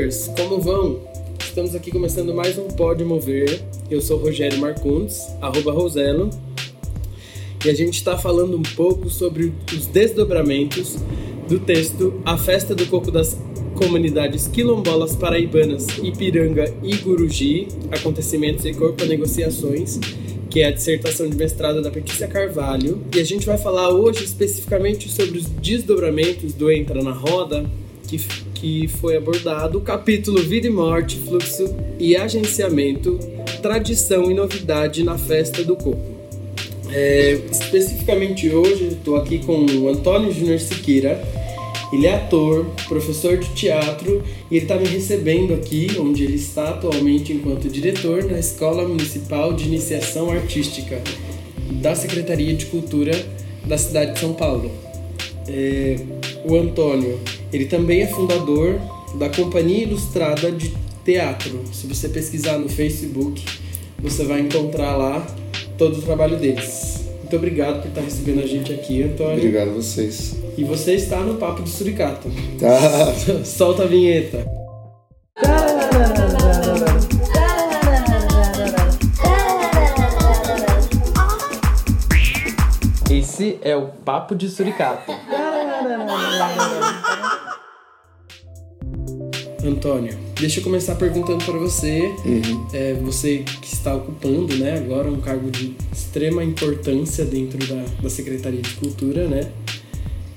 Movers, como vão? Estamos aqui começando mais um Pode Mover. Eu sou Rogério Marcondes, arroba Roselo. E a gente está falando um pouco sobre os desdobramentos do texto A Festa do Coco das Comunidades Quilombolas Paraibanas, Ipiranga e Guruji, Acontecimentos e Corpo Negociações, que é a dissertação de mestrado da Petícia Carvalho. E a gente vai falar hoje especificamente sobre os desdobramentos do Entra na Roda, que, que foi abordado o capítulo Vida e Morte, Fluxo e Agenciamento, Tradição e Novidade na Festa do Coco. É, especificamente hoje, estou aqui com o Antônio Júnior Siqueira. Ele é ator, professor de teatro e ele está me recebendo aqui, onde ele está atualmente enquanto diretor na Escola Municipal de Iniciação Artística da Secretaria de Cultura da cidade de São Paulo. É, o Antônio, ele também é fundador da Companhia Ilustrada de Teatro. Se você pesquisar no Facebook, você vai encontrar lá todo o trabalho deles. Muito obrigado por estar recebendo a gente aqui, Antônio. Obrigado a vocês. E você está no Papo de Suricato. Tá. Solta a vinheta. Esse é o Papo de Suricato. Antônio, deixa eu começar perguntando para você, Uhum. é, você que está ocupando, né, agora um cargo de extrema importância dentro da, da Secretaria de Cultura, né,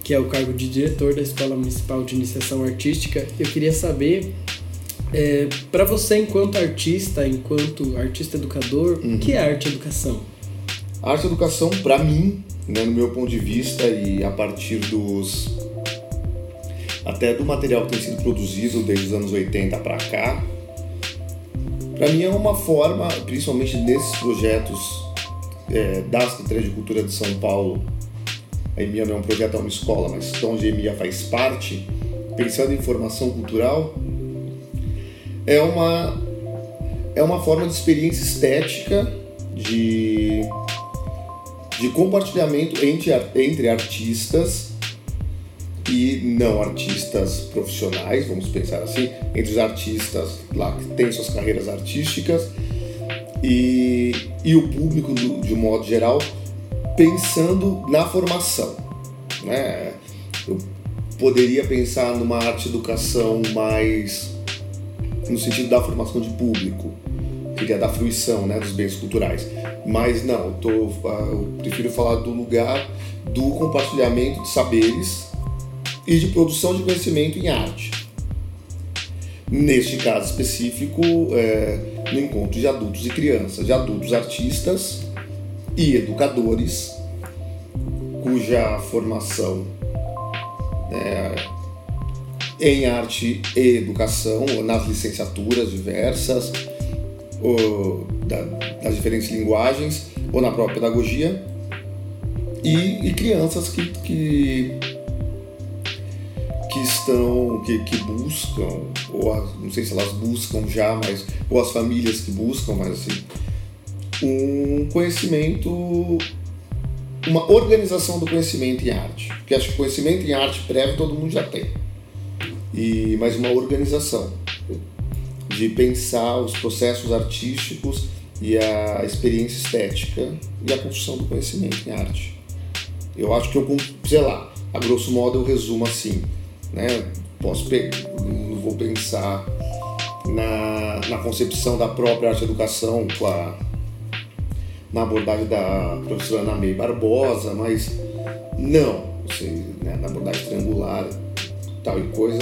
que é o cargo de diretor da Escola Municipal de Iniciação Artística. Eu queria saber, é, para você enquanto artista, enquanto artista educador, o que é arte educação? A arte educação, para mim, né, no meu ponto de vista e a partir dos. Até do material que tem sido produzido desde os anos 80 para cá, para mim é uma forma, principalmente nesses projetos é, da Secretaria de Cultura de São Paulo, a EMIA não é um projeto, é uma escola, mas onde a EMIA faz parte, pensando em formação cultural, é uma, é uma forma de experiência estética, de de compartilhamento entre, entre artistas e não artistas profissionais, vamos pensar assim, entre os artistas lá que têm suas carreiras artísticas e, e o público do- de um modo geral, pensando na formação. Né? Eu poderia pensar numa arte educação mais no sentido da formação de público, queria da fruição né, dos bens culturais. Mas não, tô, ah, eu prefiro falar do lugar do compartilhamento de saberes e de produção de conhecimento em arte. Neste caso específico, é, no encontro de adultos e crianças, de adultos artistas e educadores, cuja formação é, em arte e educação, nas licenciaturas diversas, ou da- das diferentes linguagens, ou na própria pedagogia, e, e crianças que, que estão, que, que buscam, ou não sei se elas buscam já, mas, ou as famílias que buscam, mas assim, um conhecimento, uma organização do conhecimento em arte. Porque acho que conhecimento em arte prévio todo mundo já tem e mais uma organização de pensar os processos artísticos e a experiência estética e a construção do conhecimento em arte. Eu acho que eu, sei lá, a grosso modo eu resumo assim, né? Posso não vou pensar na, na concepção da própria arte educação com a na abordagem da professora Ana May Barbosa, mas não, sei, né, na abordagem triangular tal e coisa,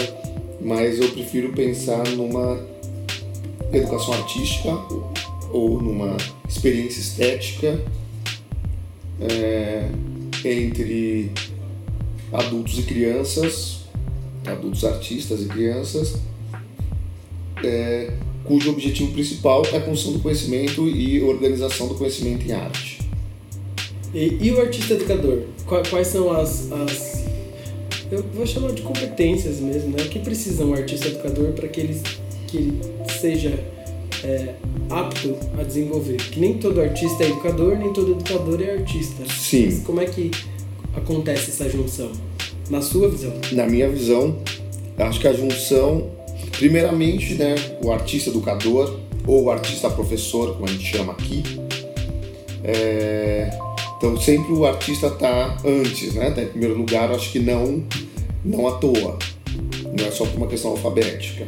mas eu prefiro pensar numa educação artística ou numa experiência estética é, entre adultos e crianças, adultos artistas e crianças, é, cujo objetivo principal é a construção do conhecimento e organização do conhecimento em arte. E, e o artista educador? Qua- Quais são as, as. Eu vou chamar de competências mesmo, né? O que precisa um artista educador para que ele, que ele seja é, apto a desenvolver? Que nem todo artista é educador, nem todo educador é artista. Sim. Mas como é que acontece essa junção? Na sua visão? Na minha visão, acho que a junção Primeiramente, né, o artista educador ou o artista professor, como a gente chama aqui. É... Então sempre o artista está antes, né? Tá em primeiro lugar, acho que não, não à toa. Não é só por uma questão alfabética.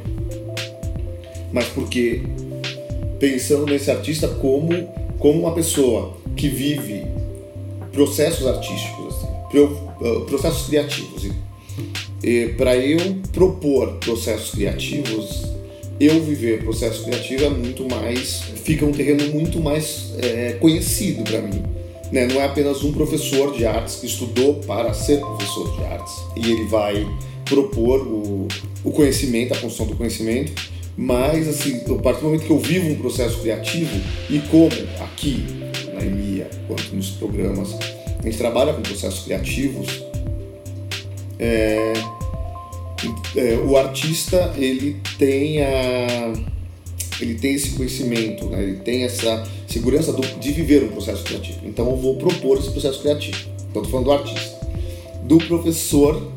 Mas porque pensando nesse artista como, como uma pessoa que vive processos artísticos, assim, uh, processos criativos. E para eu propor processos criativos, eu viver processo criativo é muito mais, fica um terreno muito mais é, conhecido para mim. Né? Não é apenas um professor de artes que estudou para ser professor de artes e ele vai propor o, o conhecimento, a construção do conhecimento, mas assim, a partir do momento que eu vivo um processo criativo e como aqui na EMIA, quanto nos programas, a gente trabalha com processos criativos, é, é, o artista ele tem a ele tem esse conhecimento, né? ele tem essa segurança do, de viver um processo criativo. Então eu vou propor esse processo criativo. Estou falando do artista, do professor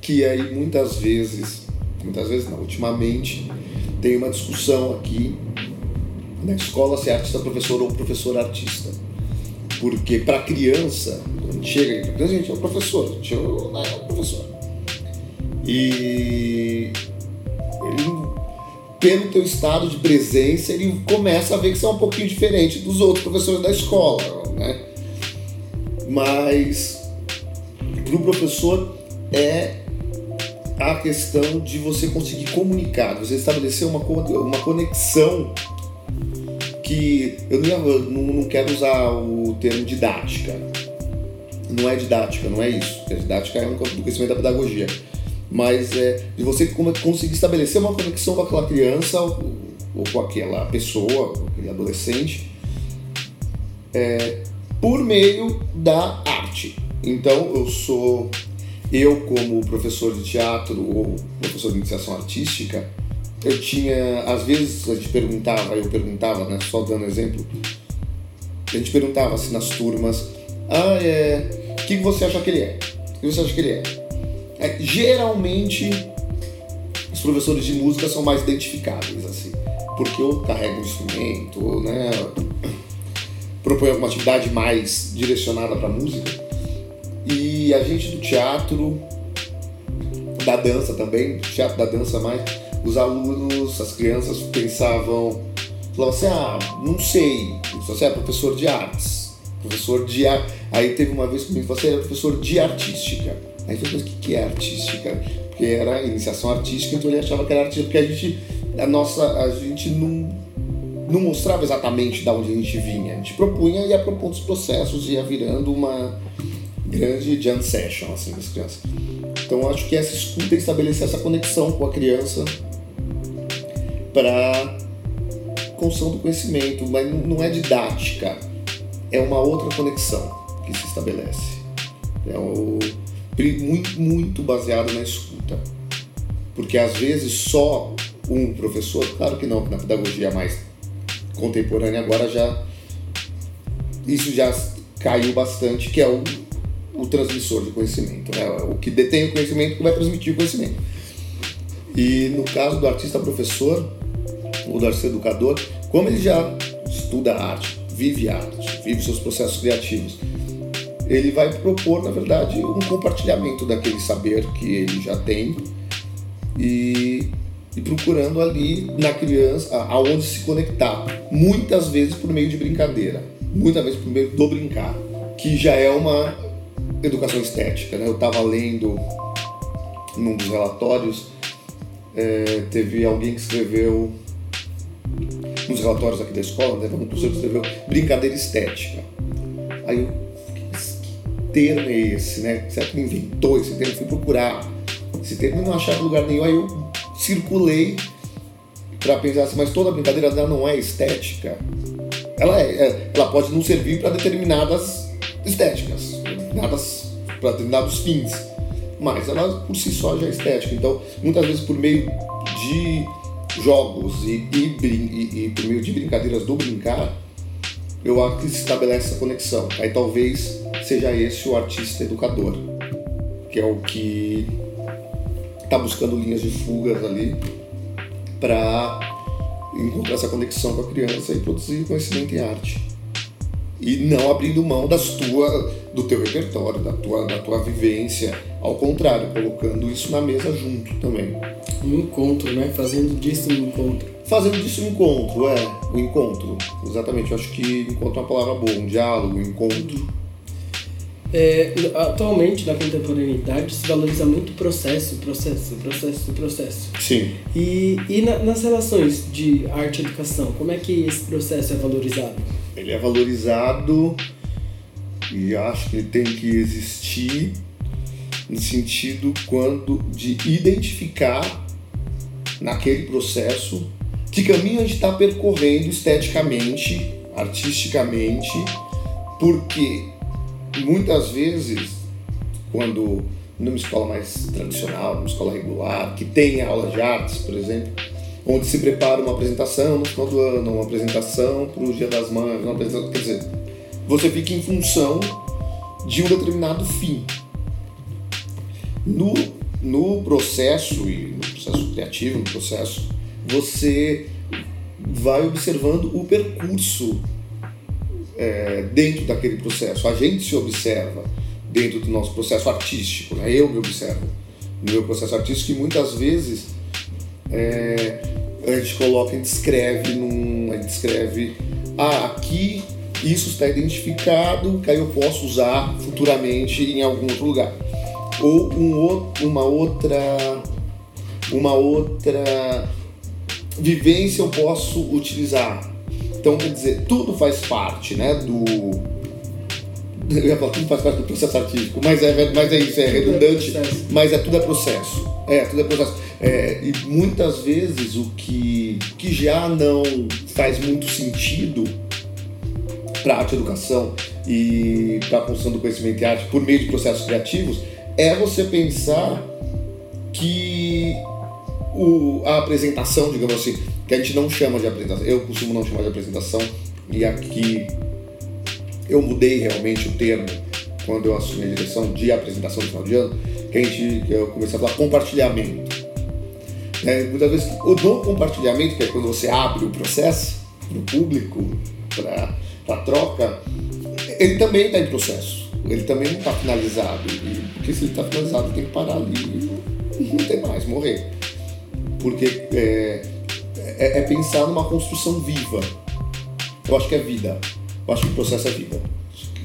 que aí muitas vezes, muitas vezes não, ultimamente tem uma discussão aqui na escola se é artista professor ou professor artista. Porque para criança, quando chega, a gente é o professor, a gente é o, é o professor. E ele, pelo teu estado de presença, ele começa a ver que você é um pouquinho diferente dos outros professores da escola, né? Mas para o professor é a questão de você conseguir comunicar, você estabelecer uma, uma conexão que eu não, não quero usar o termo didática. Não é didática, não é isso. A didática é um conhecimento da pedagogia mas é de você conseguir estabelecer uma conexão com aquela criança ou, com aquela pessoa, aquele adolescente, é, por meio da arte. Então eu sou eu como professor de teatro ou professor de iniciação artística, eu tinha às vezes a gente perguntava, eu perguntava, né, só dando exemplo, a gente perguntava assim nas turmas, ah, é, o que você acha que ele é? O que você acha que ele é? É, geralmente, os professores de música são mais identificáveis, assim, porque eu carrego um instrumento, né, proponho alguma atividade mais direcionada para música. E a gente do teatro, da dança também, teatro da dança mais, os alunos, as crianças pensavam, falavam assim, ah, não sei, você é professor de artes, professor de arte. Aí teve uma vez comigo, você é professor de artística. Aí eu falei, o que é artística? Porque era iniciação artística, então ele achava que era artística, porque a gente, a nossa, a gente não, não mostrava exatamente de onde a gente vinha. A gente propunha e ia propondo os processos, ia virando uma grande jam session, assim, das crianças. Então acho que essa escuta estabelecer essa conexão com a criança para construção do conhecimento, mas não é didática, é uma outra conexão que se estabelece. É o muito, muito baseado na escuta. Porque às vezes só um professor, claro que não, na pedagogia mais contemporânea agora já isso já caiu bastante, que é o, o transmissor de conhecimento, né? o que detém o conhecimento que vai transmitir o conhecimento. E no caso do artista professor, ou do artista educador, como ele já estuda arte, vive arte, vive seus processos criativos, ele vai propor, na verdade, um compartilhamento daquele saber que ele já tem e, e procurando ali na criança aonde se conectar, muitas vezes por meio de brincadeira, muitas vezes por meio do brincar, que já é uma educação estética. Né? Eu estava lendo num dos relatórios, é, teve alguém que escreveu nos relatórios aqui da escola, né, um professor que escreveu brincadeira estética. Aí eu termo é esse, né? Será que inventou esse termo? Fui procurar esse termo e não achava lugar nenhum. Aí eu circulei para pensar assim, mas toda brincadeira dela não é estética. Ela, é, é ela pode não servir para determinadas estéticas, para determinados fins, mas ela por si só já é estética. Então, muitas vezes por meio de jogos e, e, e, e por meio de brincadeiras do brincar, eu acho que se estabelece essa conexão. Aí talvez seja esse o artista educador, que é o que está buscando linhas de fugas ali para encontrar essa conexão com a criança e produzir conhecimento em arte. E não abrindo mão das tua, do teu repertório, da tua, da tua vivência. Ao contrário, colocando isso na mesa junto também. Um encontro, né? Fazendo disso um encontro. Fazendo disso um encontro, é. O um encontro. Exatamente. Eu acho que encontro é uma palavra boa. Um diálogo, um encontro. É, atualmente, na contemporaneidade, se valoriza muito processo, processo, processo, processo. Sim. E, e na, nas relações de arte e educação, como é que esse processo é valorizado? Ele é valorizado e acho que ele tem que existir no sentido quando de identificar naquele processo que caminho a gente está percorrendo esteticamente, artisticamente, porque muitas vezes, quando numa escola mais tradicional, numa escola regular, que tem aula de artes, por exemplo, onde se prepara uma apresentação no final do ano, uma apresentação para o Dia das Mães, uma apresentação, quer dizer, você fica em função de um determinado fim. No, no processo, e no processo criativo, no processo, você vai observando o percurso é, dentro daquele processo. A gente se observa dentro do nosso processo artístico, né? eu me observo no meu processo artístico e muitas vezes é, a gente coloca, a gente escreve, num, a gente escreve, ah, aqui isso está identificado, que aí eu posso usar futuramente em algum outro lugar. Ou um, uma outra uma outra vivência eu posso utilizar então, quer dizer, tudo faz parte, né, do... Eu ia falar, tudo faz parte do processo artístico, mas é, mas é isso, é redundante, mas é tudo é processo. É, tudo é processo. É, e muitas vezes o que, que já não faz muito sentido para a arte educação e para a construção do conhecimento e arte por meio de processos criativos é você pensar que o, a apresentação, digamos assim, que a gente não chama de apresentação. Eu costumo não chamar de apresentação, e aqui eu mudei realmente o termo quando eu assumi a direção de apresentação do final de ano, que a gente que eu comecei a falar compartilhamento. É, muitas vezes o do compartilhamento, que é quando você abre o processo para o público, para a troca, ele também está em processo. Ele também não está finalizado. Porque se ele está finalizado, tem que parar ali e não tem mais, morrer. Porque é, é, é, pensar numa construção viva. Eu acho que é vida. Eu acho que o processo é vida.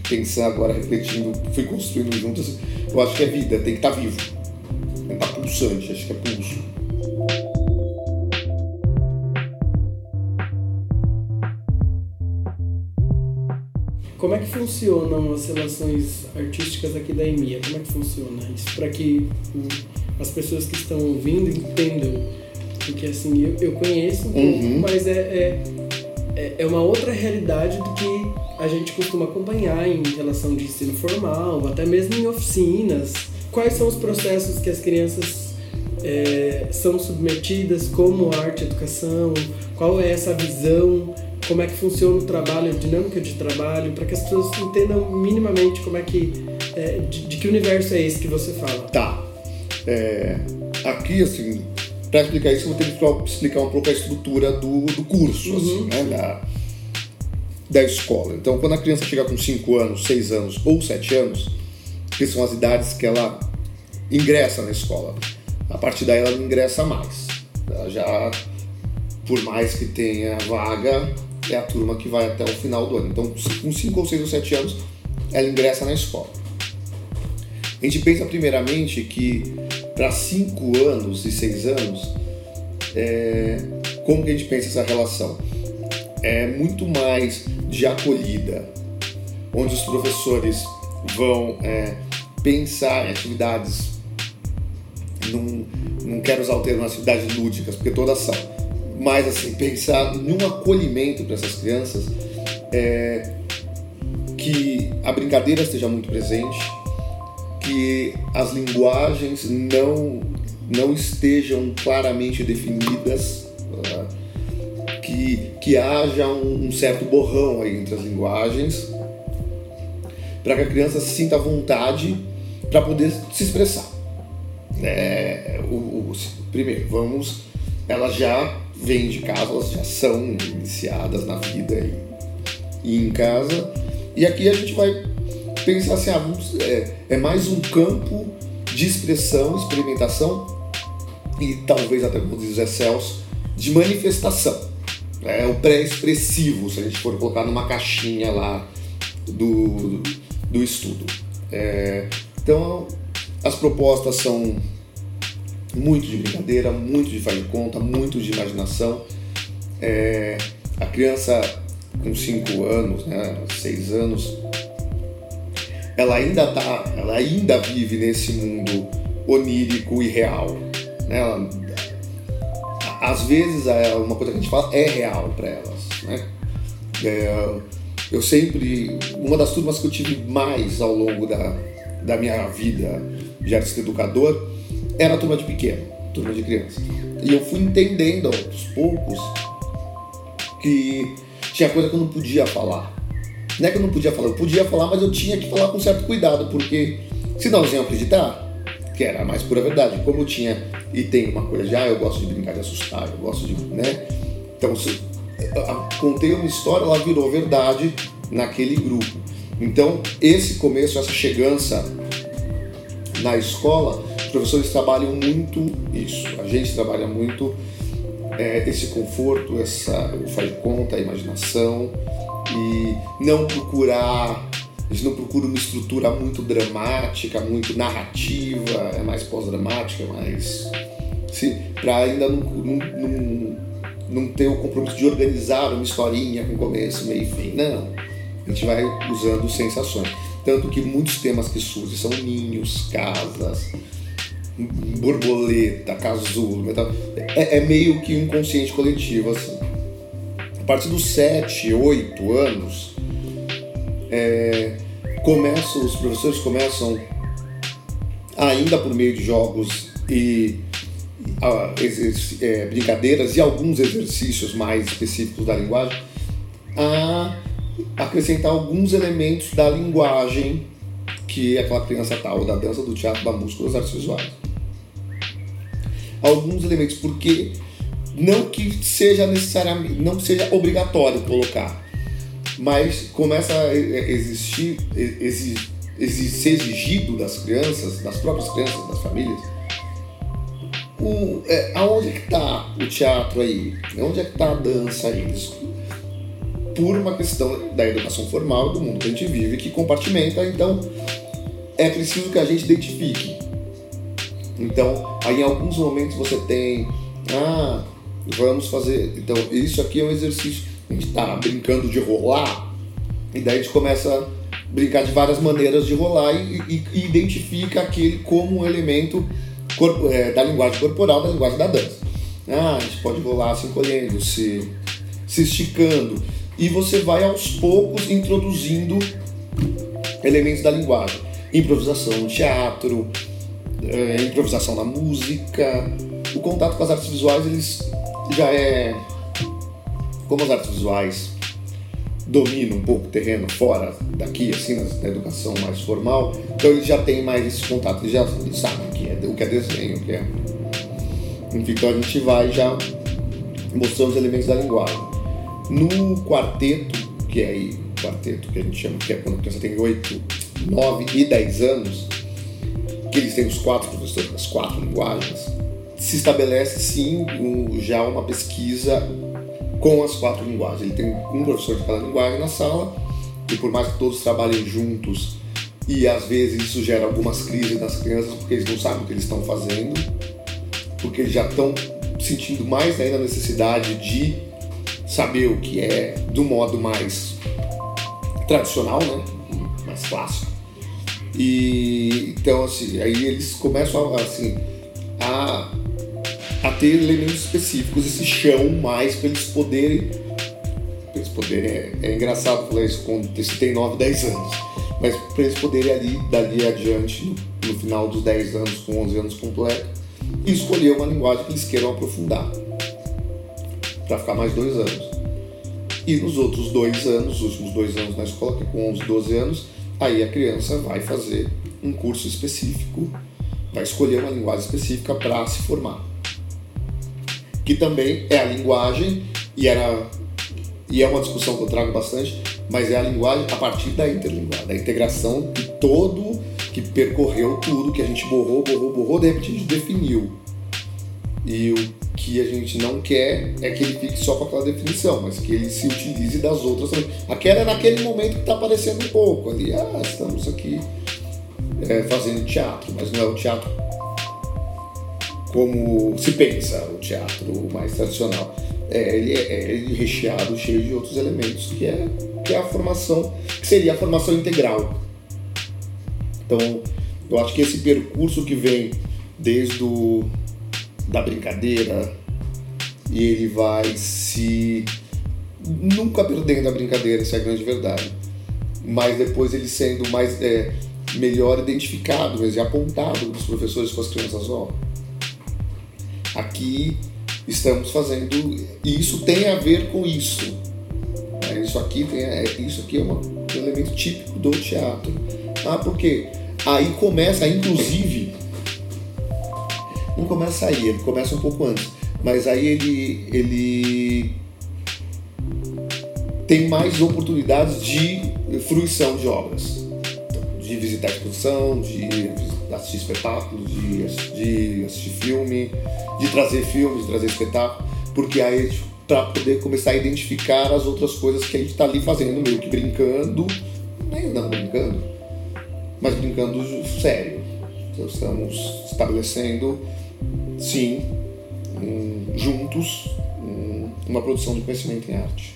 Pensar agora, refletindo, fui construindo juntos, eu acho que é vida, tem que estar tá vivo. Tem que estar tá pulsante, acho que é pulso. Como é que funcionam as relações artísticas aqui da EMIA? Como é que funciona isso? Para que as pessoas que estão ouvindo entendam porque assim, eu, eu conheço um pouco, uhum. mas é, é, é, é uma outra realidade do que a gente costuma acompanhar em relação de ensino formal, até mesmo em oficinas. Quais são os processos que as crianças é, são submetidas como arte e educação? Qual é essa visão? Como é que funciona o trabalho, a dinâmica de trabalho, para que as pessoas entendam minimamente como é que. É, de, de, que universo é esse que você fala? Tá. É, aqui, assim, para explicar isso, eu vou ter que explicar um pouco a estrutura do, do curso, uhum. assim, né? Da, da escola. Então, quando a criança chega com 5 anos, 6 anos ou 7 anos, que são as idades que ela ingressa na escola, a partir daí ela não ingressa mais. Ela já, por mais que tenha vaga, é a turma que vai até o final do ano. Então, com 5 ou 6 ou 7 anos, ela ingressa na escola. A gente pensa primeiramente que para 5 anos e 6 anos, é, como que a gente pensa essa relação? É muito mais de acolhida, onde os professores vão é, pensar em atividades, não, não quero usar o termo atividades lúdicas, porque todas são, mas assim, pensar num acolhimento para essas crianças, é, que a brincadeira esteja muito presente, que as linguagens não, não estejam claramente definidas, uh, que, que haja um, um, certo borrão aí entre as linguagens, para que a criança se sinta à vontade para poder se expressar. É, o, o, primeiro, vamos, ela já vêm de casa, elas já são iniciadas na vida e, e em casa. E aqui a gente vai pensar assim, ah, é, é mais um campo de expressão, experimentação e talvez até como diz Zé Celso, de manifestação. É o pré-expressivo, se a gente for colocar numa caixinha lá do, do estudo. É, então, as propostas são muito de brincadeira, muito de faz de conta, muito de imaginação. É, a criança com 5 anos, né, 6 anos, ela ainda tá, ela ainda vive nesse mundo onírico e real. Né? Ela, às vezes é uma coisa que a gente fala é real para elas. Né? É, eu sempre, uma das turmas que eu tive mais ao longo da, da minha vida de artista educador era turma de pequeno, turma de criança. E eu fui entendendo aos poucos que tinha coisa que eu não podia falar. Não é que eu não podia falar, eu podia falar, mas eu tinha que falar com certo cuidado, porque senão eles iam acreditar que era a mais pura verdade. Como eu tinha e tem uma coisa de, ah, eu gosto de brincar de assustar, eu gosto de, né? Então, se, contei uma história, ela virou verdade naquele grupo. Então, esse começo, essa chegança na escola, professores trabalham muito isso. A gente trabalha muito é, esse conforto, essa o faz de conta, a imaginação e não procurar gente não procura uma estrutura muito dramática, muito narrativa, é mais pós-dramática, mais. para ainda não, não, não, não, ter o compromisso de organizar uma historinha com começo, meio e fim. Não. A gente vai usando sensações. Tanto que muitos temas que surgem são ninhos, casas, borboleta, casulo, é, é meio que inconsciente coletivo, assim. A partir dos 7, 8 anos, é, começam, os professores começam, ainda por meio de jogos e é, brincadeiras e alguns exercícios mais específicos da linguagem, a acrescentar alguns elementos da linguagem que aquela criança tal, da dança, do teatro, da música, das artes visuais. Alguns elementos, porque não que seja necessariamente, não seja obrigatório colocar, mas começa a existir, exigir, ser exigido das crianças, das próprias crianças, das famílias, o, é, aonde é que está o teatro aí? Onde é que está a dança aí? Por uma questão da educação formal do mundo que a gente vive, que compartimenta, então é preciso que a gente identifique. Então, aí em alguns momentos você tem, ah, vamos fazer, então isso aqui é um exercício a gente está brincando de rolar, e daí a gente começa a brincar de várias maneiras de rolar e, e, e identifica aquele como um elemento corpo, é, da linguagem corporal, da linguagem da dança. Ah, a gente pode rolar se encolhendo, se, se esticando. E você vai aos poucos introduzindo elementos da linguagem. Improvisação teatro, é, improvisação na música. O contato com as artes visuais eles já é como as artes visuais dominam um pouco o terreno fora daqui, assim, na educação mais formal, então eles já têm mais esse contato, eles já sabem o que é, o que é desenho, o que é. Enfim, então a gente vai já mostrando os elementos da linguagem. No quarteto, que é aí, quarteto que a gente chama, que é quando a criança tem 8, 9 e 10 anos, que eles têm os quatro professores das quatro linguagens, se estabelece sim um, já uma pesquisa com as quatro linguagens. Ele tem um professor de cada linguagem na sala, e por mais que todos trabalhem juntos, e às vezes isso gera algumas crises nas crianças, porque eles não sabem o que eles estão fazendo, porque eles já estão sentindo mais ainda a necessidade de saber o que é do modo mais tradicional, né? mais clássico. E então assim, aí eles começam a, assim a a ter elementos específicos, esse chão mais para eles poderem. Pra eles poderem é, é engraçado falar isso quando você tem 9, 10 anos, mas para eles poderem ali, dali adiante, no, no, final dos 10 anos, com 11 anos completo, escolher uma linguagem que eles queiram aprofundar, para ficar mais dois anos. E nos outros dois anos, os últimos dois anos na escola, que é com 11, 12 anos, aí a criança vai fazer um curso específico, vai escolher uma linguagem específica para se formar que também é a linguagem e era e é uma discussão que eu trago bastante, mas é a linguagem a partir da interlinguagem, da integração que todo que percorreu tudo, que a gente borrou, borrou, borrou, de repente a gente definiu. E o que a gente não quer é que ele fique só com aquela definição, mas que ele se utilize das outras também. Aquela é naquele momento que está aparecendo um pouco ali. Ah, estamos aqui é, fazendo teatro, mas não é o teatro como se pensa o teatro mais tradicional. É, ele é, é recheado, cheio de outros elementos, que é, que é a formação, que seria a formação integral. Então, eu acho que esse percurso que vem desde o, da brincadeira e ele vai se nunca perdendo a brincadeira, essa é a grande verdade. Mas depois ele sendo mais é, melhor identificado e apontado pelos professores com as crianças, ó. Aqui estamos fazendo e isso tem a ver com isso. É, isso aqui tem é, isso aqui é uma, um elemento típico do teatro. Ah, por quê? Aí começa, inclusive, não começa aí, ele começa um pouco antes, mas aí ele ele tem mais oportunidades de fruição de obras, de visitar exposição, de assistir espetáculos, de, de assistir filme, de trazer filmes, de trazer espetáculo, porque aí para poder começar a identificar as outras coisas que a gente está ali fazendo, meio que brincando, nem não brincando, mas brincando sério. Então, estamos estabelecendo, sim, juntos, um, uma produção de conhecimento em arte.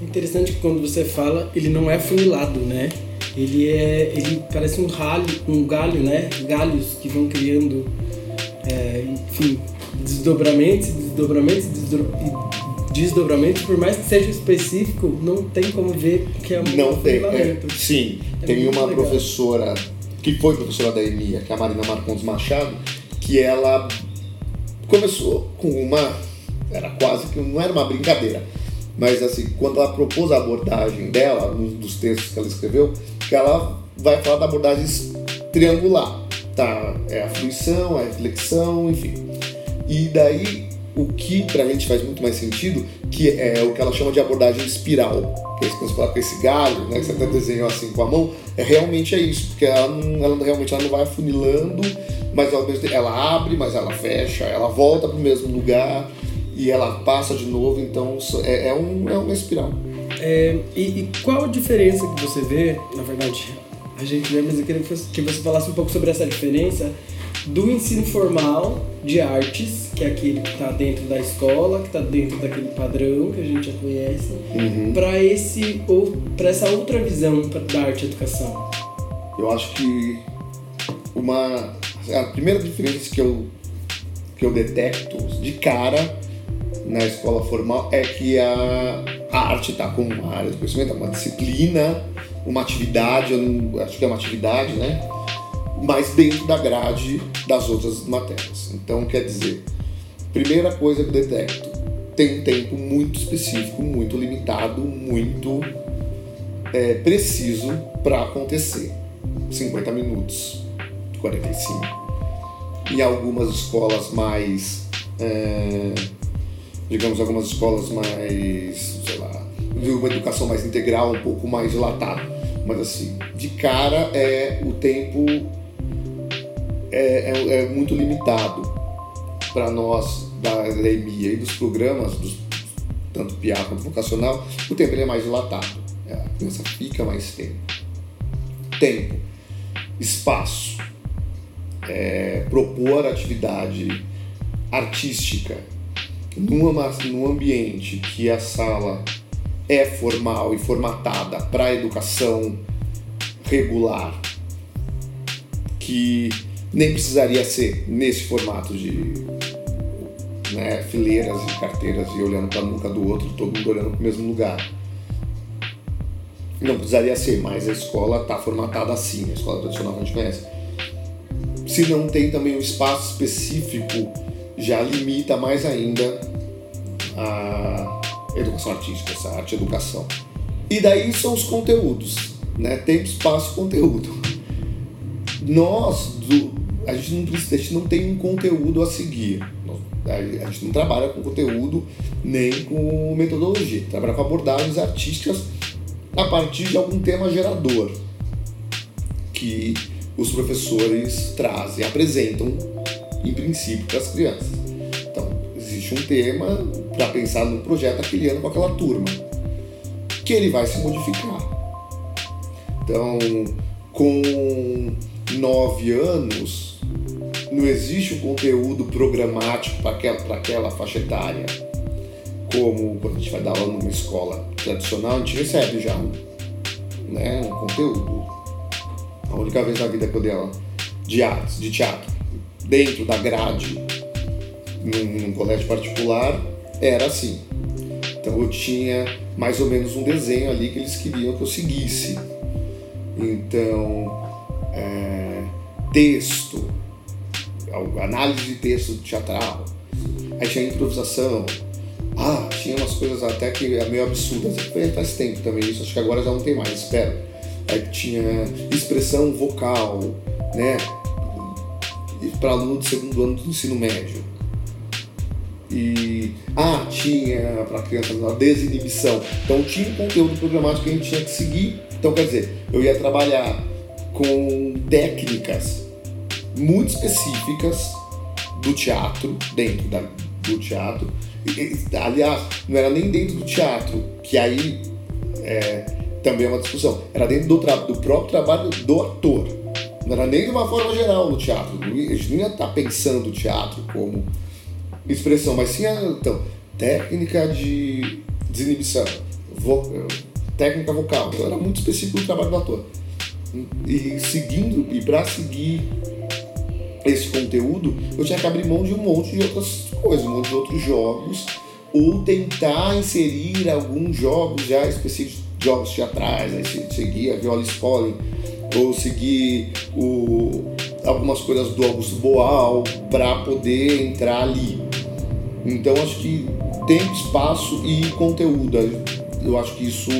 É interessante que quando você fala, ele não é funilado, né? Ele é, ele parece um ralho, um galho, né? Galhos que vão criando, é, enfim, desdobramentos, desdobramentos, desdobramentos, por mais que seja específico, não tem como ver que é um Não tem, é, sim. É tem uma legal. professora, que foi professora da EMIA, que é a Marina Marcondes Machado, que ela começou com uma, era quase que, não era uma brincadeira, mas assim, quando ela propôs a abordagem dela, nos dos textos que ela escreveu, que ela vai falar da abordagem triangular, tá? É a fruição, a reflexão, enfim. E daí o que pra gente faz muito mais sentido, que é o que ela chama de abordagem espiral, que é esse galho, né, que você até desenhou assim com a mão, é realmente é isso, porque ela, não, ela realmente ela não vai afunilando, mas ela, ela abre, mas ela fecha, ela volta para o mesmo lugar e ela passa de novo, então é, é, um, é uma espiral. É, e, e, qual a diferença que você vê, na verdade, a gente vê, mas eu queria que você falasse um pouco sobre essa diferença do ensino formal de artes, que é aquele que está dentro da escola, que está dentro daquele padrão que a gente já conhece, uhum. para esse ou para essa outra visão da arte e educação. Eu acho que uma a primeira diferença que eu que eu detecto de cara na escola formal é que a, a arte está como uma área de conhecimento, uma disciplina, uma atividade, não, acho que é uma atividade, né? Mas dentro da grade das outras matérias. Então, quer dizer, primeira coisa que eu detecto, tem um tempo muito específico, muito limitado, muito é, preciso para acontecer. 50 minutos, 45. Em algumas escolas mais. É, digamos, algumas escolas mais, sei lá, uma educação mais integral, um pouco mais dilatada. Mas assim, de cara é o tempo é, é, é muito limitado para nós da EMIA e dos programas, dos, tanto PIA quanto vocacional, o tempo ele é mais dilatado. É, a criança fica mais tempo. Tempo, espaço, é, propor atividade artística numa, num ambiente que a sala é formal e formatada para a educação regular, que nem precisaria ser nesse formato de né, fileiras e carteiras e olhando para a nuca do outro, todo mundo olhando para o mesmo lugar. Não precisaria ser, mas a escola está formatada assim, a escola tradicional que a gente conhece. Se não tem também um espaço específico já limita mais ainda a educação artística, essa arte educação. E daí são os conteúdos, né? Tempo, espaço, conteúdo. Nós, do, a gente não, a gente não tem um conteúdo a seguir. A gente não trabalha com conteúdo nem com metodologia, trabalha com abordagens artísticas a partir de algum tema gerador que os professores trazem, apresentam em princípio para as crianças. Então, existe um tema para pensar no projeto aquele ano com aquela turma, que ele vai se modificar. Então, com nove anos, não existe um conteúdo programático para aquela, aquela faixa etária. Como quando a gente vai dar aula numa escola tradicional, a gente recebe já né, um conteúdo. A única vez na vida que eu dei aula de artes, de teatro, dentro da grade, num, num colégio particular, era assim. Então eu tinha mais ou menos um desenho ali que eles queriam que eu seguisse. Então, é, texto, análise de texto teatral, aí tinha improvisação. Ah, tinha umas coisas até que é meio absurdas. Faz tempo também isso, acho que agora já não tem mais, espero. Aí tinha expressão vocal, né? Para aluno do segundo ano do ensino médio. E ah, tinha para criança a desinibição. Então tinha um conteúdo programático que a gente tinha que seguir. Então quer dizer, eu ia trabalhar com técnicas muito específicas do teatro, dentro da, do teatro. E, aliás, não era nem dentro do teatro, que aí é, também é uma discussão. Era dentro do, do, próprio trabalho do ator. Não era nem de uma forma geral no teatro. A gente não ia estar pensando o teatro como expressão, mas sim a então, técnica de desinibição, vo, técnica vocal. Então era muito específico do trabalho do ator e seguindo e para seguir esse conteúdo, eu tinha que abrir mão de um monte de outras coisas, um monte de outros jogos, ou tentar inserir alguns jogos já específicos, jogos teatrais, aí seguir a Viola Spolin, ou seguir o, algumas coisas do Augusto Boal para poder entrar ali. Então acho que tempo, espaço e conteúdo. Eu acho que isso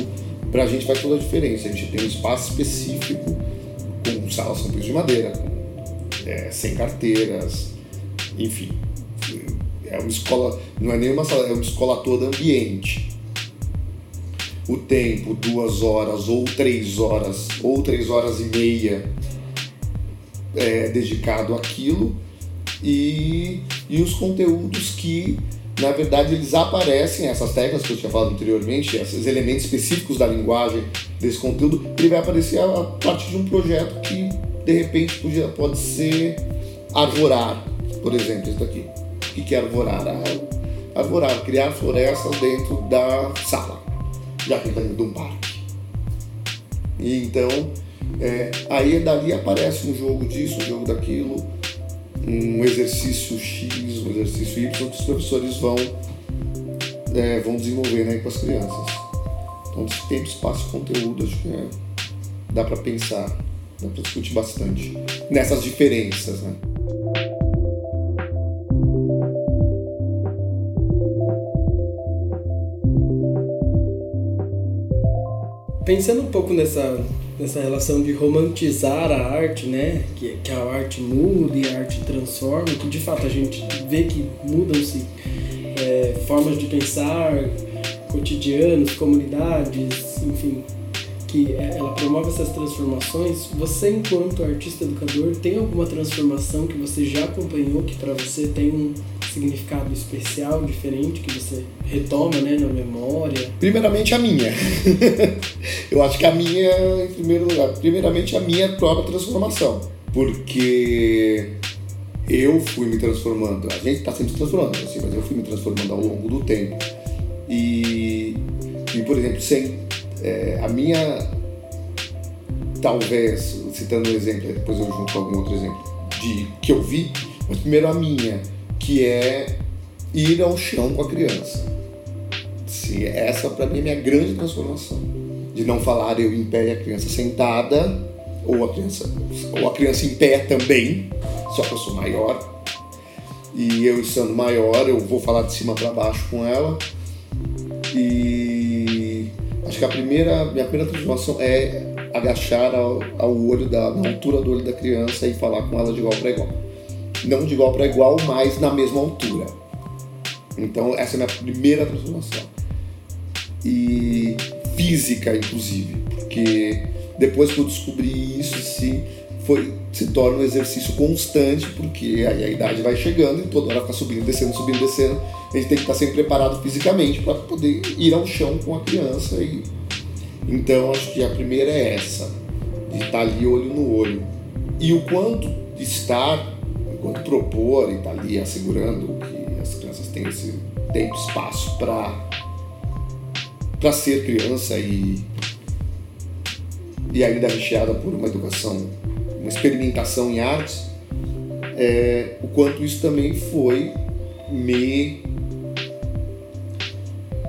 para a gente faz toda a diferença. A gente tem um espaço específico com salas são de madeira, é, sem carteiras, enfim. É uma escola, não é nem uma sala, é uma escola toda ambiente. O tempo, duas horas, ou três horas, ou três horas e meia é, dedicado àquilo, e, e os conteúdos que na verdade eles aparecem, essas técnicas que eu tinha falado anteriormente, esses elementos específicos da linguagem desse conteúdo, ele vai aparecer a partir de um projeto que de repente podia, pode ser arvorar, por exemplo, isso daqui. O que é arvorar? Arvorar, criar florestas dentro da sala, que está dentro de um parque. E então, é, aí dali aparece um jogo disso, um jogo daquilo, um exercício X, um exercício Y que os professores vão, é, vão desenvolvendo aí com as crianças. Então, tempo, espaço conteúdo, acho que é, dá para pensar, dá para discutir bastante nessas diferenças, né? Pensando um pouco nessa nessa relação de romantizar a arte, né? Que, que a arte muda e a arte transforma, que de fato a gente vê que mudam-se é, formas de pensar, cotidianos, comunidades, enfim, que é, ela promove essas transformações. Você, enquanto artista educador, tem alguma transformação que você já acompanhou que para você tem um significado especial, diferente, que você retoma né, na memória? Primeiramente a minha. eu acho que a minha, em primeiro lugar, primeiramente a minha própria transformação. Porque eu fui me transformando, a gente está sempre se transformando, assim, mas eu fui me transformando ao longo do tempo. E, e por exemplo, sem é, a minha, talvez, citando um exemplo, depois eu junto algum outro exemplo, de que eu vi, mas primeiro a minha, que é ir ao chão com a criança. Se essa para mim é a minha grande transformação. De não falar eu em pé e a criança sentada, ou a criança, ou a criança em pé também, só que eu sou maior. E eu estando maior, eu vou falar de cima para baixo com ela. E acho que a primeira, minha primeira transformação é agachar ao, ao olho da na altura do olho da criança e falar com ela de igual para igual. Não de igual para igual, mas na mesma altura. Então essa é a minha primeira transformação. E física, inclusive, porque depois que eu descobri isso, se foi, se torna um exercício constante, porque aí a idade vai chegando e toda hora fica subindo, descendo, subindo, descendo. A gente tem que estar sempre preparado fisicamente para poder ir ao chão com a criança. E... Então acho que a primeira é essa, de estar ali olho no olho. E o quanto estar, quanto propor e estar ali assegurando que as crianças têm esse tempo, espaço para para ser criança e e ainda recheada por uma educação, uma experimentação em artes, é, o quanto isso também foi me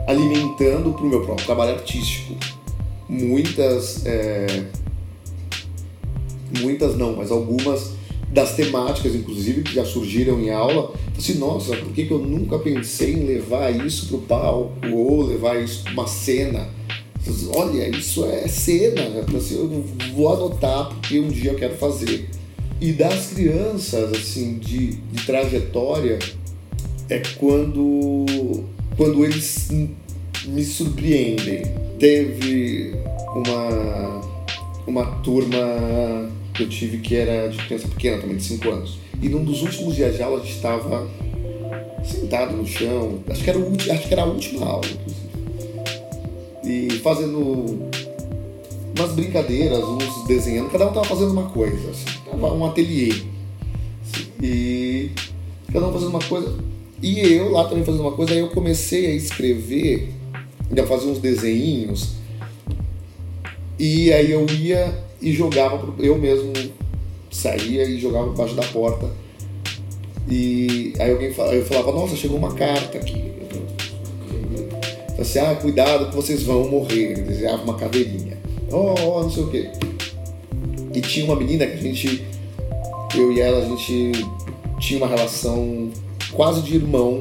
alimentando para o meu próprio trabalho artístico. Muitas, é, muitas não, mas algumas das temáticas, inclusive, que já surgiram em aula, assim, nossa, por que, que eu nunca pensei em levar isso para o palco ou levar isso para uma cena? Olha, isso é cena, né? assim, eu vou anotar porque um dia eu quero fazer. E das crianças, assim, de, de trajetória, é quando, quando eles me surpreendem. Teve uma, uma turma que eu tive que era de criança pequena, também de 5 anos. E num dos últimos dias de aula a gente estava sentado no chão, acho que era, o, acho que era a última aula, inclusive e fazendo umas brincadeiras, uns desenhando, cada um tava fazendo uma coisa, assim, tava um ateliê. Assim, e cada um fazendo uma coisa. E eu lá também fazendo uma coisa, aí eu comecei a escrever, a fazer uns desenhinhos, e aí eu ia e jogava, eu mesmo saía e jogava debaixo da porta. E aí alguém eu falava, nossa, chegou uma carta aqui assim, ah, cuidado que vocês vão morrer. Ele desenhava uma caveirinha. Oh, oh, não sei o quê. E tinha uma menina que a gente, eu e ela, a gente tinha uma relação quase de irmão,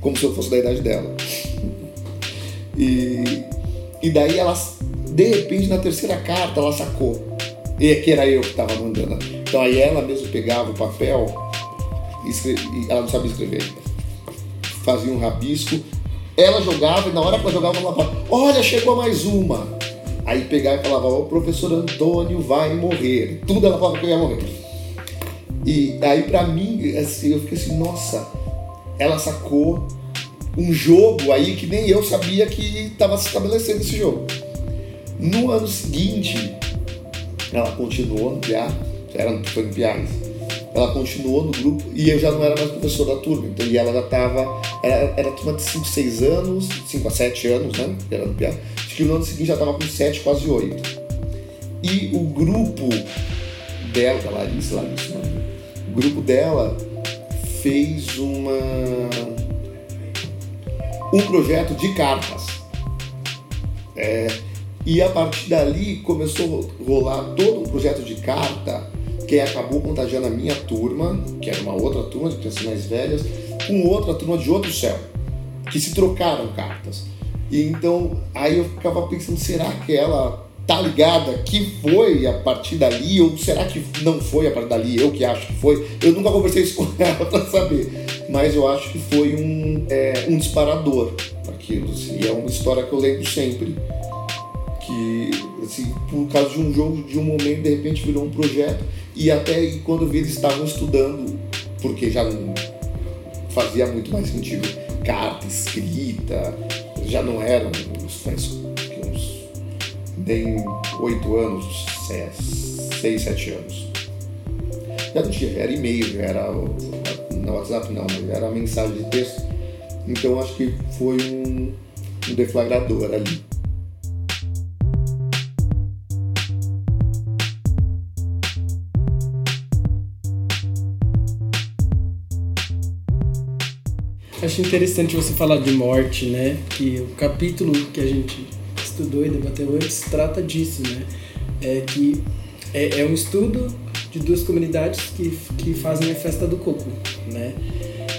como se eu fosse da idade dela. E, e daí ela, de repente, na terceira carta, ela sacou. E que era eu que estava mandando. Então aí ela mesmo pegava o papel, e escreve, ela não sabia escrever Fazia um rabisco, ela jogava e na hora que ela jogava, ela falava: Olha, chegou mais uma. Aí pegava e falava: O professor Antônio vai morrer. Tudo ela falava que eu ia morrer. E aí, pra mim, assim, eu fiquei assim: Nossa, ela sacou um jogo aí que nem eu sabia que estava se estabelecendo esse jogo. No ano seguinte, ela continuou no PIA, era, foi no PIAs ela continuou no grupo e eu já não era mais professor da turma. Então, e ela já estava. Era, era turma de 5, 6 anos, 5 a 7 anos, né? Era no piano. Acho que no ano seguinte já estava com 7, quase 8. E o grupo dela, da Larissa, Larissa, né? o grupo dela fez uma um projeto de cartas. É, e a partir dali começou a rolar todo um projeto de carta que acabou contagiando a minha turma, que era uma outra turma de crianças mais velhas, com outra turma de outro céu, que se trocaram cartas. E então, aí eu ficava pensando, será que ela tá ligada que foi a partir dali, ou será que não foi a partir dali, eu que acho que foi? Eu nunca conversei isso com ela para saber, mas eu acho que foi um, é, um disparador aquilo, assim, e é uma história que eu lembro sempre. Que, assim, por causa de um jogo, de um momento, de repente virou um projeto e até quando vi eles estavam estudando, porque já não fazia muito mais sentido, carta escrita, já não eram faz uns nem oito anos, seis, sete anos. Já não tinha, era e-mail, já era no WhatsApp não, mas era mensagem de texto. Então acho que foi um, um deflagrador ali. Acho interessante você falar de morte, né? Que o capítulo que a gente estudou e debateu antes trata disso, né? É que é, é um estudo de duas comunidades que, que fazem a festa do coco, né?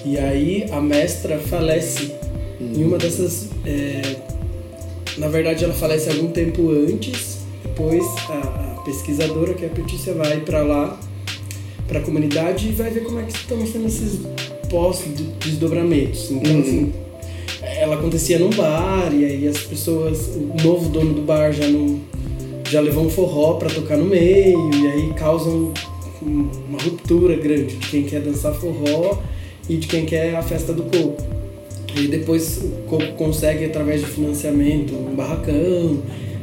E aí a mestra falece em uma dessas. É, na verdade, ela falece algum tempo antes, depois a, a pesquisadora, que é a Petícia, vai para lá, para a comunidade e vai ver como é que estão sendo esses pós-desdobramentos. Então, uhum. assim, ela acontecia num bar e aí as pessoas, o novo dono do bar já não já levou um forró para tocar no meio e aí causam uma ruptura grande de quem quer dançar forró e de quem quer a festa do coco. E depois o coco consegue através de financiamento um barracão,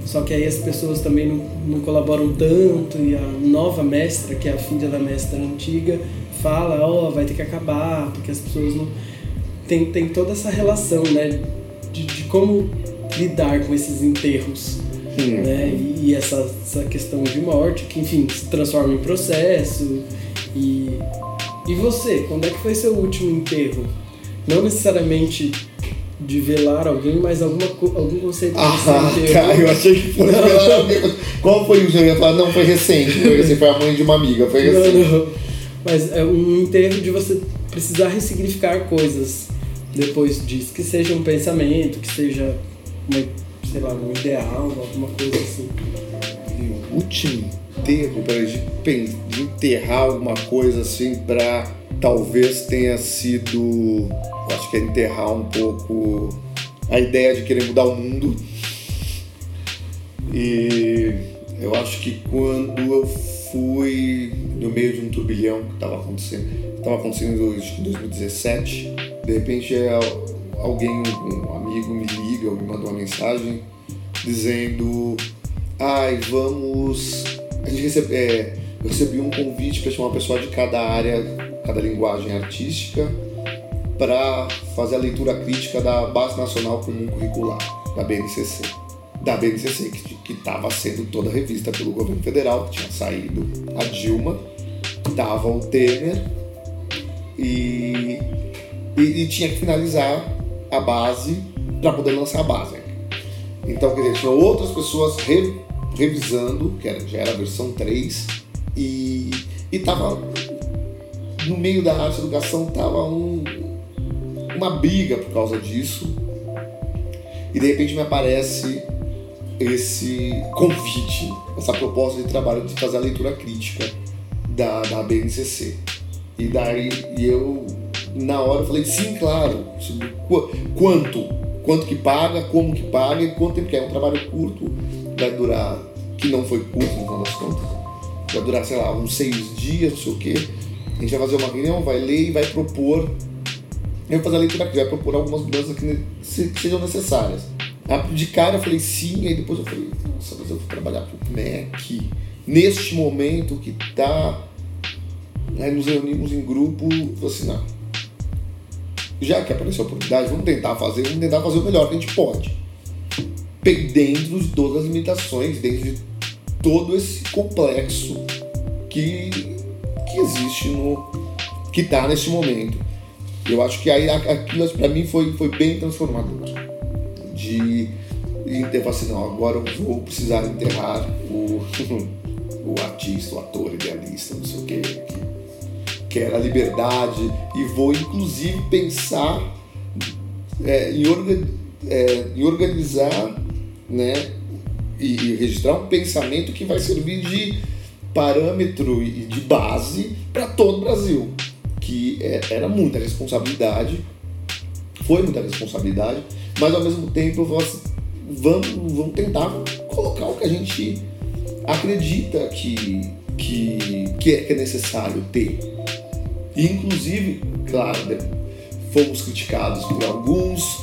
só que aí as pessoas também não, não colaboram tanto e a nova mestra, que é a filha da mestra antiga, fala, ó, oh, vai ter que acabar, porque as pessoas não tem, tem toda essa relação, né? De, de como lidar com esses enterros. Sim. Né? E, e essa, essa questão de morte, que enfim, se transforma em processo. E, e você, quando é que foi seu último enterro? Não necessariamente de velar alguém, mas alguma, algum conceito ah, Cara, eu achei que foi velar alguém. Qual foi o seu? Eu ia falar, não, foi recente. Foi, assim, foi a mãe de uma amiga, foi recente. Não, não. Mas é um enterro de você precisar ressignificar coisas depois disso. Que seja um pensamento, que seja, uma, sei lá, um ideal, alguma coisa assim. E o último enterro, de, de enterrar alguma coisa assim para talvez tenha sido, acho que é enterrar um pouco a ideia de querer mudar o mundo. E eu acho que quando eu fui no meio de um turbilhão que estava acontecendo, estava acontecendo em 2017, de repente é alguém, um amigo me liga ou me manda uma mensagem dizendo ai, vamos. A gente recebe, é, eu recebi um convite para chamar uma pessoa de cada área, cada linguagem artística, para fazer a leitura crítica da Base Nacional Comum Curricular, da BNCC. Da BNCC, que estava sendo toda revista pelo governo federal, tinha saído a Dilma, estava o Temer e e, e tinha que finalizar a base para poder lançar a base. Então, quer dizer, tinha outras pessoas re, revisando, que era, já era a versão 3, e estava no meio da arte educação tava um, uma briga por causa disso. E de repente me aparece esse convite, essa proposta de trabalho de fazer a leitura crítica da, da BNCC. E daí e eu na hora falei, sim, claro. Quanto? Quanto que paga, como que paga e quanto tempo que é. É um trabalho curto, vai durar, que não foi curto no final das contas, vai durar, sei lá, uns seis dias, não sei o quê. A gente vai fazer uma reunião, vai ler e vai propor. Eu vou fazer a leitura aqui, vai propor algumas mudanças que, sejam necessárias. De cara eu falei sim, aí depois eu falei, nossa, mas eu vou trabalhar pro MEC neste momento que tá. Aí nos reunimos em grupo, falei assim, não, já que apareceu a oportunidade, vamos tentar fazer, vamos tentar fazer o melhor que a gente pode. Dentro de todas as limitações, dentro de todo esse complexo que, que existe no. que está nesse momento. Eu acho que aí aquilo para mim foi, foi bem transformador. De, de assim, não, agora eu vou precisar enterrar o, o artista, o ator, idealista, não sei o que, quer a liberdade e vou inclusive pensar é, em, orga, é, em, organizar né, e, e, registrar um pensamento que vai servir de parâmetro e de base para todo o Brasil, que é, era muita responsabilidade, foi muita responsabilidade, mas ao mesmo tempo vamos, vamos tentar colocar o que a gente acredita que, que, que é, que é necessário ter e, inclusive, claro, né, fomos criticados por alguns,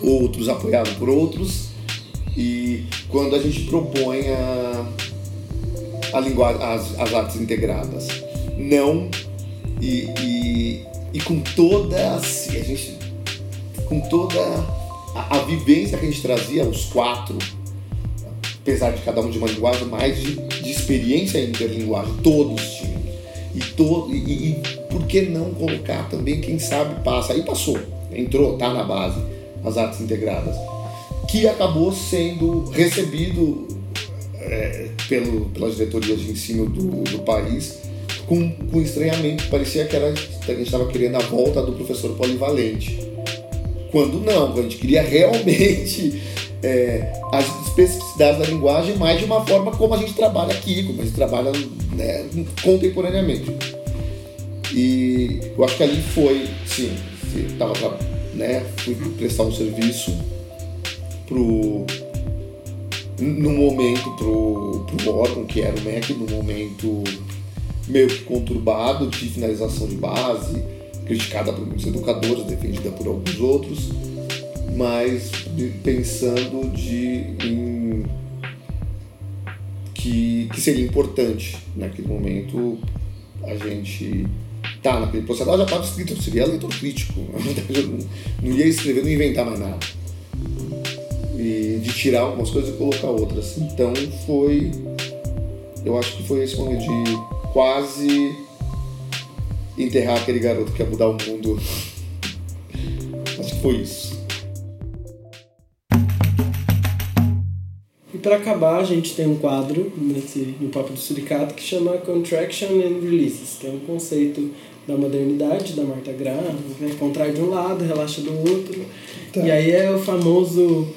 outros apoiados por outros. E quando a gente propõe a, a linguagem, as, as artes integradas, não e, e, e com toda assim, a gente, com toda a, a, vivência que a gente trazia, os quatro, apesar de cada um de uma linguagem, mais de, de experiência interlinguagem, todos tinham e, todo, e, e por que não colocar também, quem sabe passa? Aí passou, entrou, tá na base, as artes integradas. Que acabou sendo recebido é, pelo, pelas diretorias de ensino do, do país com, com estranhamento. Parecia que, era, a gente estava querendo a volta do professor polivalente. Quando não, a gente queria realmente é, as especificidades da linguagem, mas de uma forma como a gente trabalha aqui, como a gente trabalha né, contemporaneamente. E eu acho que ali foi, sim, tava, né, fui prestar um serviço pro no momento pro, pro órgão que era o MEC, no momento meio que conturbado de finalização de base, criticada por muitos educadores, defendida por alguns outros, mas pensando de, em, que, que seria importante naquele momento a gente tá naquele processo. Ela já estava escrito, seria leitor crítico. Eu não, não ia escrever, não ia inventar mais nada. E de tirar algumas coisas e colocar outras. Então foi. Eu acho que foi esse momento de quase enterrar aquele garoto que ia mudar o mundo. acho que foi isso. E para acabar, a gente tem um quadro nesse, no Papo do Suricato que chama Contraction and Releases, que é um conceito da modernidade, da Marta Graham, né? contrai de um lado, relaxa do outro. Tá. E aí é o famoso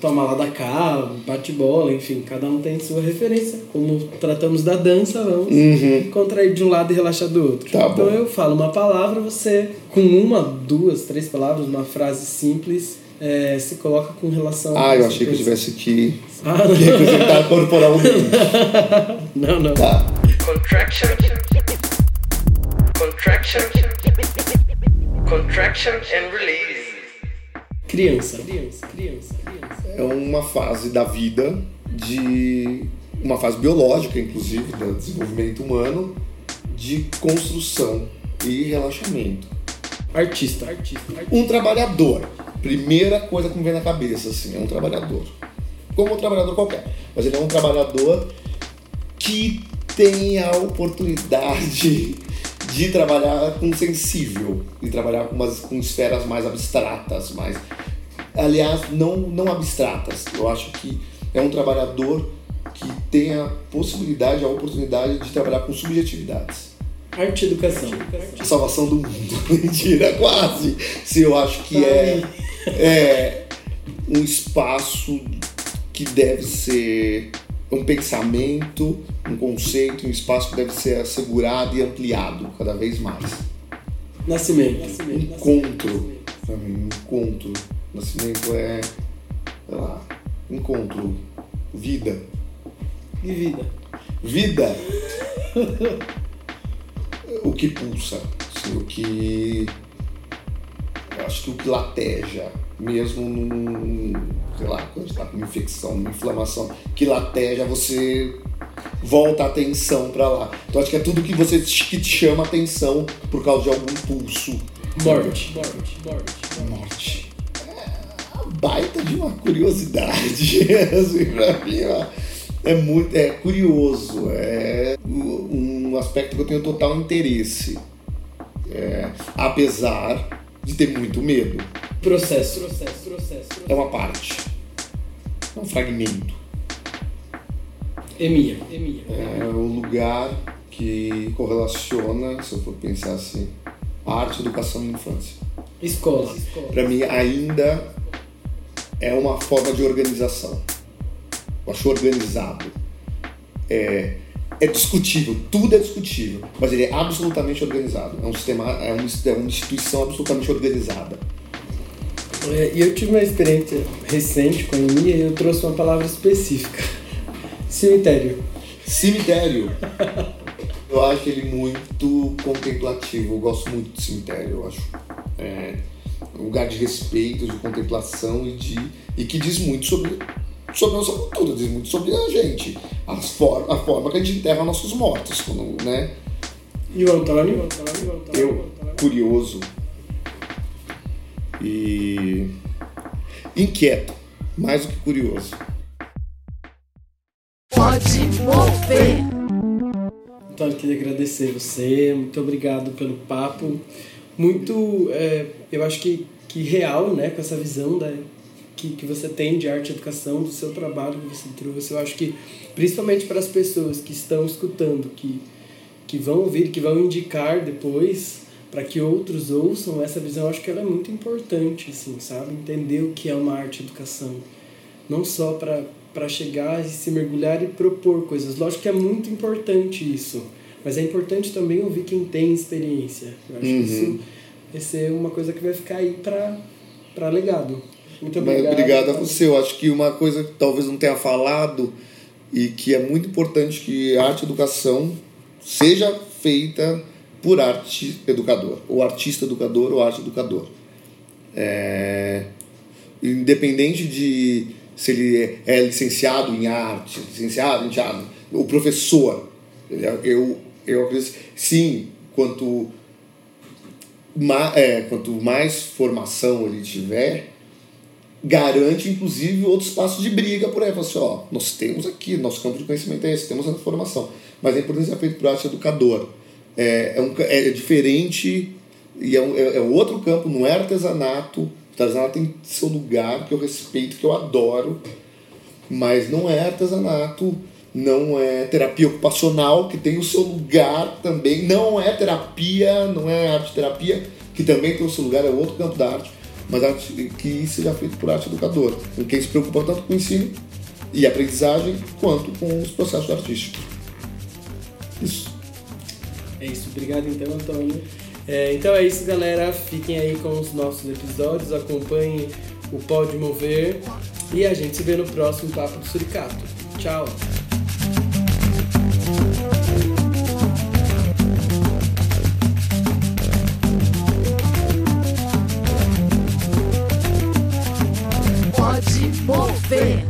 toma lá da cá, bate bola, enfim, cada um tem sua referência. Como tratamos da dança, vamos uhum. contrair de um lado e relaxar do outro. Tá então bom. eu falo uma palavra, você, com uma, duas, três palavras, uma frase simples, é, se coloca com relação Ah, eu achei que eu tivesse que, ah, que representar corporalmente. não, não. Tá. Contraction. Contraction. Contraction and release. Criança, criança, criança. É uma fase da vida de uma fase biológica, inclusive, do desenvolvimento humano, de construção e relaxamento. Artista, artista, artista. Um trabalhador Primeira coisa que me vem na cabeça, assim, é um trabalhador. Como um trabalhador qualquer. Mas ele é um trabalhador que tem a oportunidade de trabalhar com sensível e trabalhar com, umas, com esferas mais abstratas, mais aliás não não abstratas. Eu acho que é um trabalhador que tem a possibilidade, a oportunidade de trabalhar com subjetividades. Arte e educação. A salvação do mundo. Mentira, quase. Se eu acho que é, é um espaço que deve ser um pensamento, um conceito, um espaço que deve ser assegurado e ampliado cada vez mais. Nascimento. Encontro. Para mim, encontro. Nascimento é, sei lá, encontro. Vida. E vida. Vida. o que pulsa, assim, o que. Acho que o que lateja, mesmo num. sei lá, quando está com uma infecção, uma inflamação, que lateja, você volta a atenção para lá. Então acho que é tudo que você que te chama atenção por causa de algum pulso. Morte. Morte. Morte. Morte. É baita de uma curiosidade. assim, pra mim, é muito é curioso. É um aspecto que eu tenho total interesse. É, apesar de ter muito medo. Processo. Processo, processo, processo. É uma parte. É um fragmento. Emia. Emia. É o lugar que correlaciona, se eu for pensar assim, arte, educação e infância. Escola. Para mim ainda é uma forma de organização. Eu acho organizado. É, é discutível, tudo é discutível, mas ele é absolutamente organizado. É um sistema, é uma, é uma instituição absolutamente organizada. É, e eu tive uma experiência recente com a Emia e eu trouxe uma palavra específica: cemitério. Cemitério. eu acho ele muito contemplativo. Eu gosto muito de cemitério. Eu acho é, um lugar de respeito, de contemplação e de e que diz muito sobre sobre a nossa cultura, diz muito sobre a gente, as for a forma que a gente enterra nossos mortos, quando, né? E o Antônio? O Antônio, o Antônio eu, curioso e inquieto, mais do que curioso. Pode mover. Antônio, queria agradecer você, muito obrigado pelo papo, muito, é, eu acho que, que real, né, com essa visão da que, que você tem de arte e educação, do seu trabalho que você trouxe. Eu acho que, principalmente para as pessoas que estão escutando, que, que vão ouvir, que vão indicar depois, para que outros ouçam essa visão, eu acho que ela é muito importante, assim, sabe? Entender o que é uma arte e educação. não só para chegar e se mergulhar e propor coisas. Lógico que é muito importante isso, mas é importante também ouvir quem tem experiência. Eu acho uhum. que isso vai ser uma coisa que vai ficar aí para legado. Muito obrigado. Obrigado a você. Eu acho que uma coisa que talvez não tenha falado e que é muito importante que a arte educação seja feita por arte educador, ou artista educador ou arte educador. É, independente de se ele é licenciado em arte, licenciado em teatro, o professor, eu, eu acredito, sim, quanto, ma, é, quanto mais formação ele tiver, garante inclusive outro espaço de briga por aí. Assim, ó, nós temos aqui, nosso campo de conhecimento é esse, temos essa formação. Mas a importância é feita por arte educador. É, é, um, é diferente e é, um, é, é outro campo, não é artesanato. O artesanato tem seu lugar, que eu respeito, que eu adoro, mas não é artesanato, não é terapia ocupacional, que tem o seu lugar também, não é terapia, não é arte terapia, que também tem o seu lugar, é outro campo da arte mas arte que seja feito por arte educadora, com quem se preocupa tanto com o ensino e aprendizagem quanto com os processos artísticos. Isso. É isso, obrigado então, Antônio. É, então é isso, galera. Fiquem aí com os nossos episódios, acompanhem o Pode Mover e a gente se vê no próximo Papo do Suricato. Tchau! Mover.